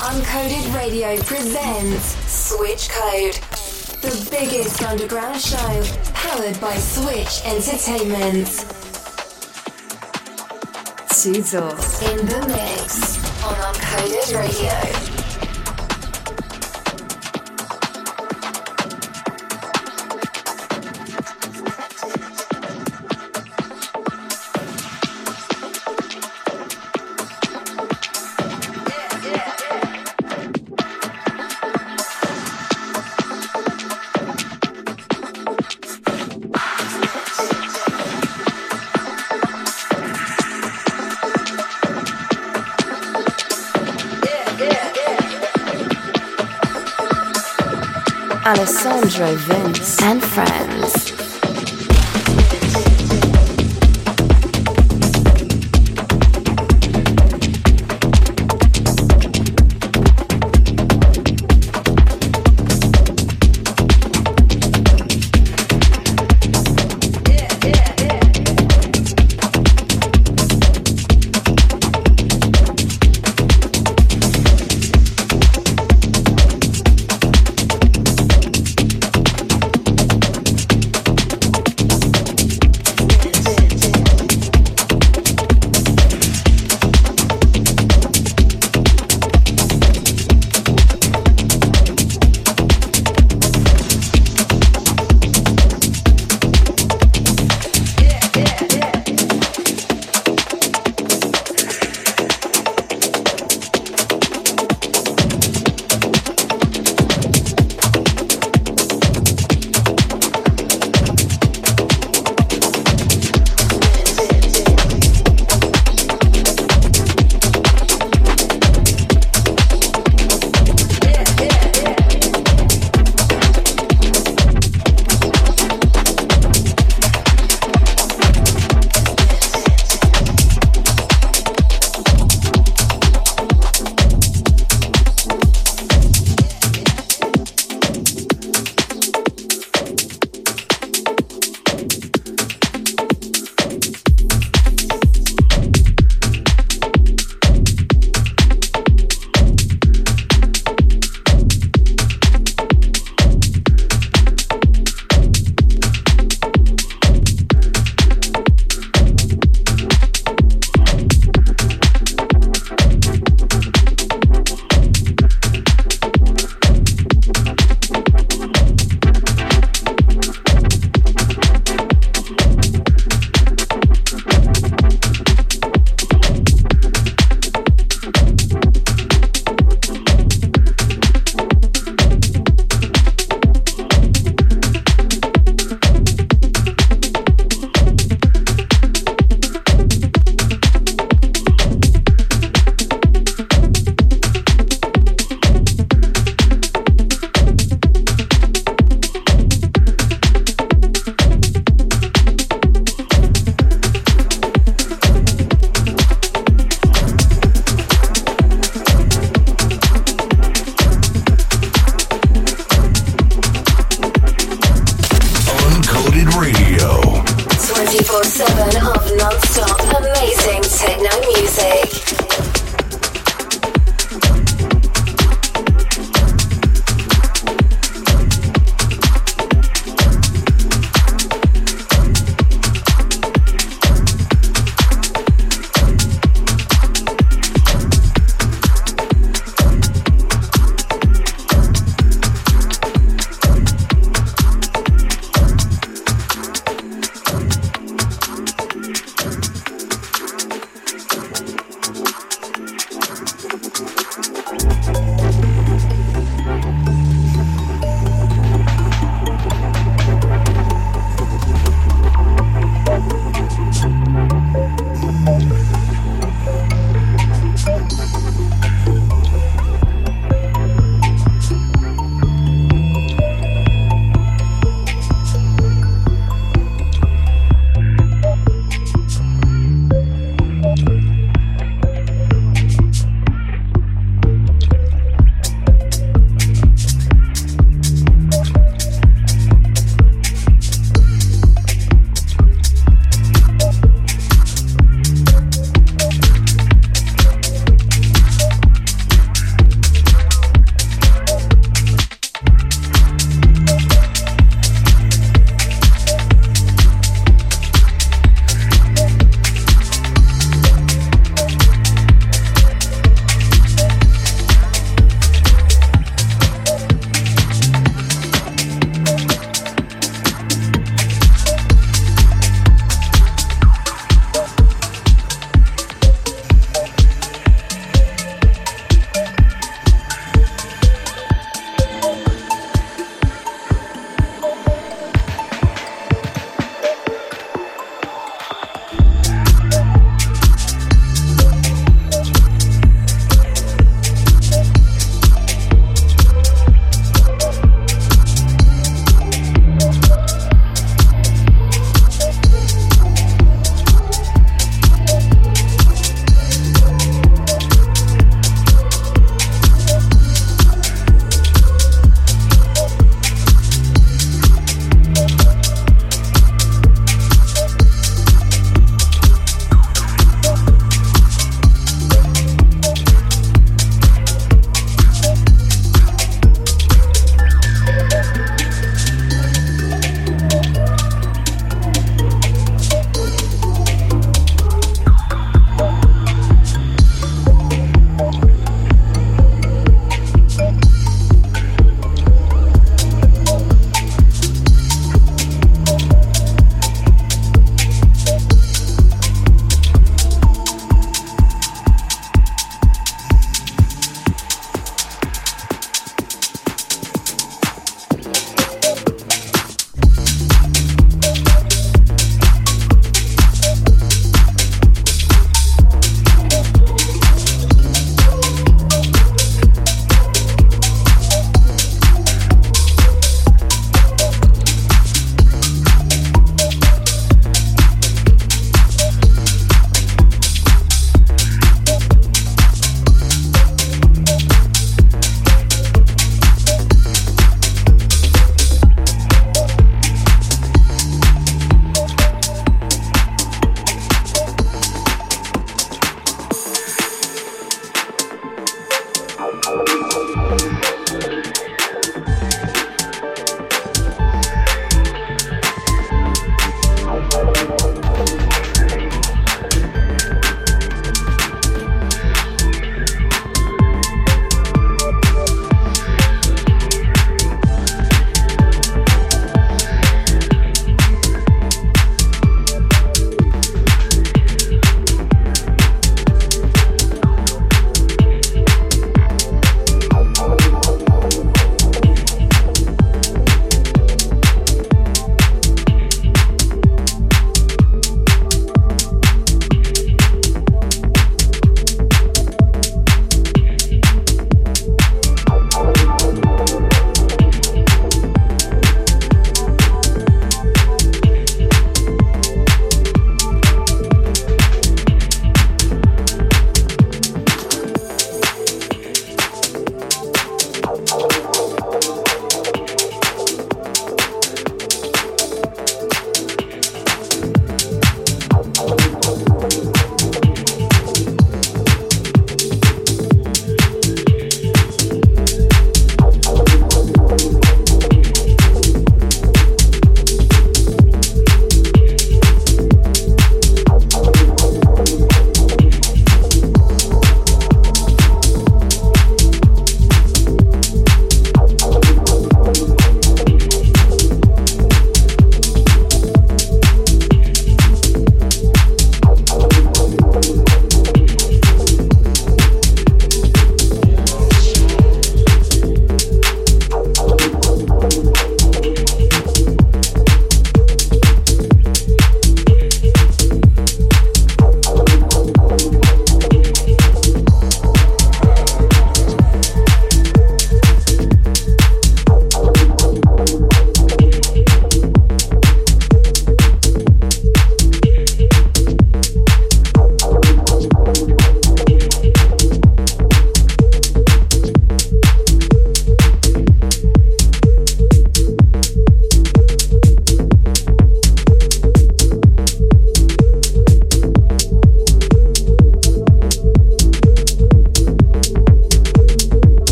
Uncoded Radio presents Switch Code, the biggest underground show powered by Switch Entertainment. Suzo in the mix on Uncoded Radio. Alessandro Vince and friends.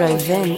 Alessandro Vince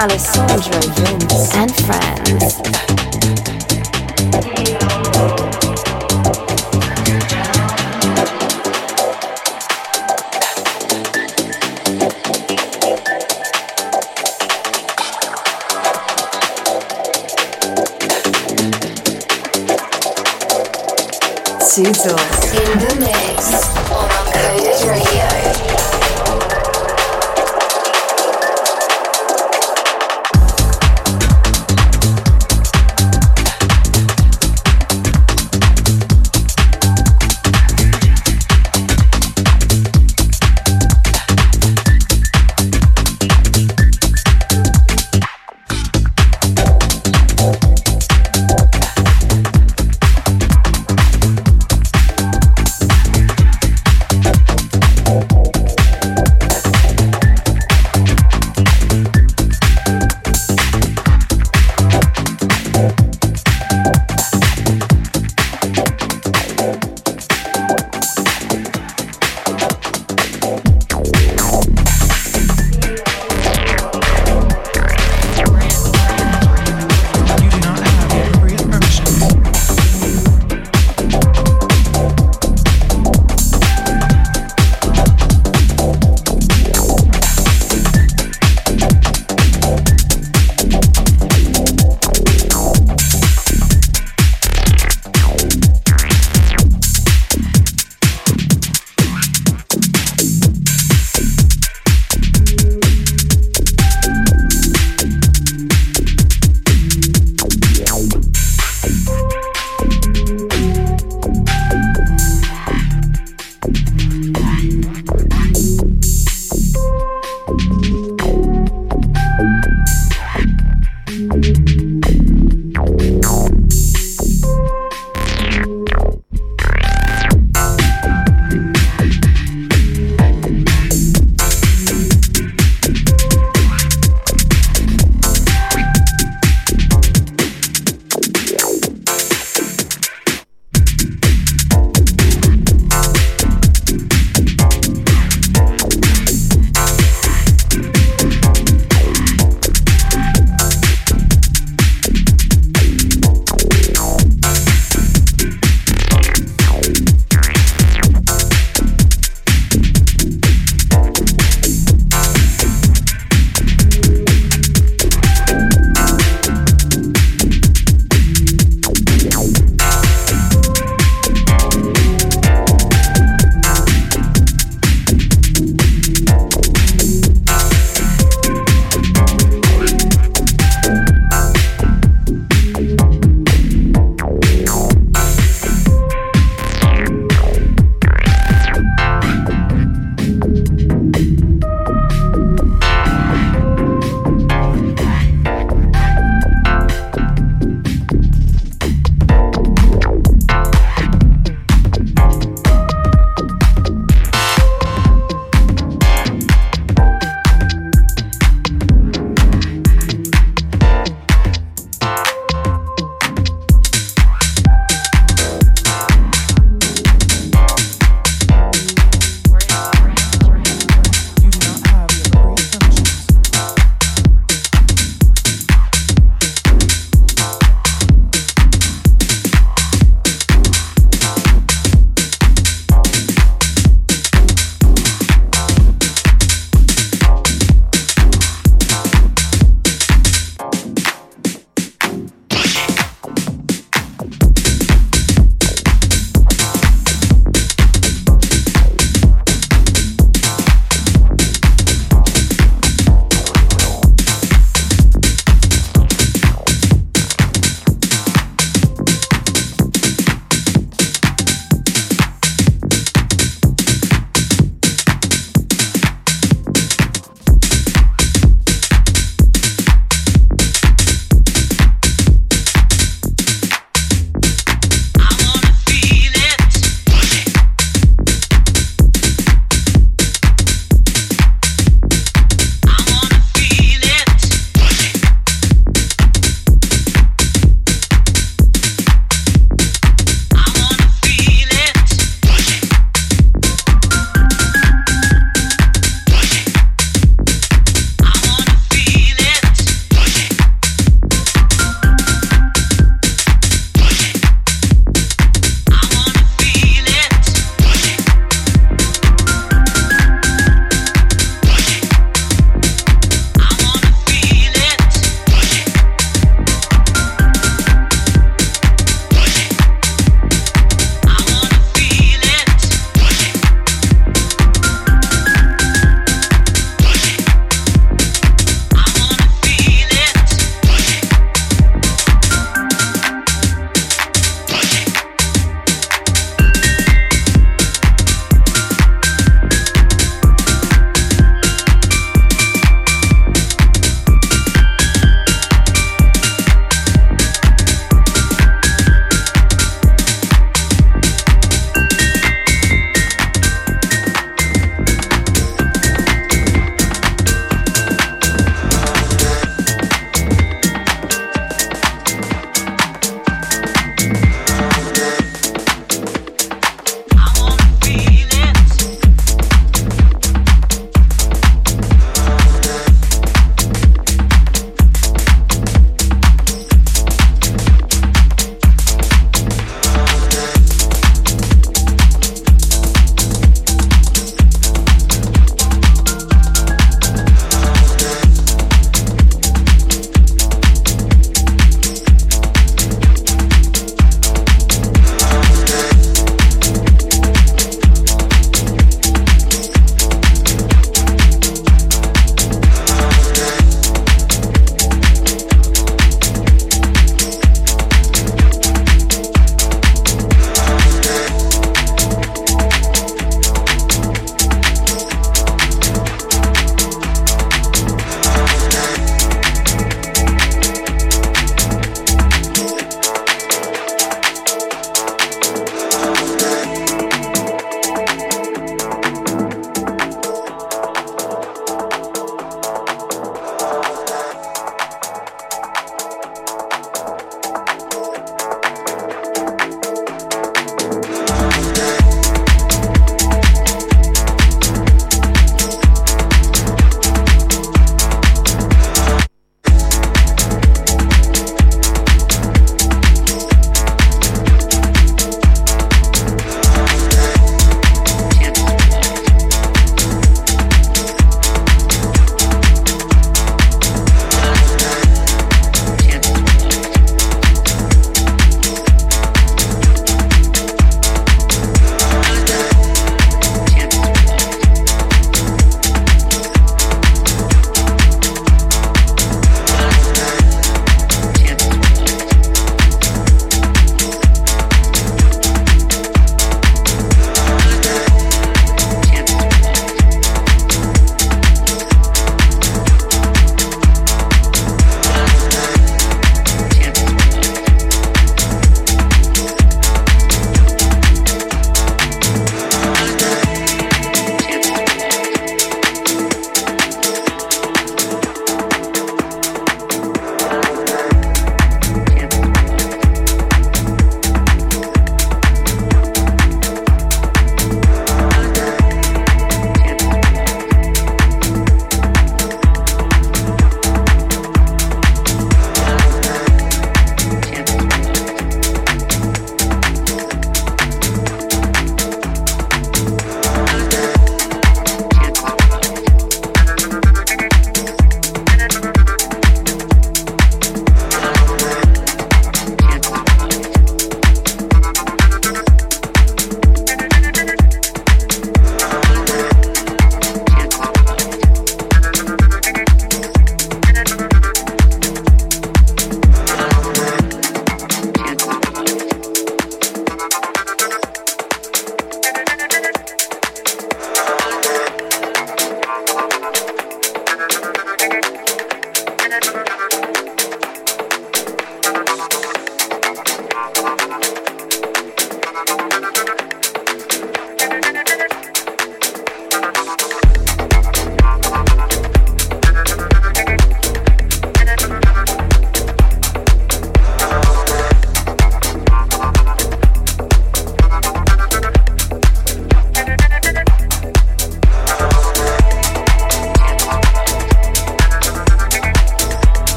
Alessandro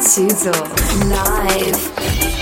Tuzo. Live.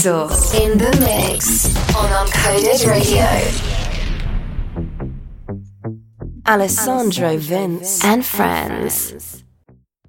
In the mix on Uncoded Radio. Alessandro Vince and friends.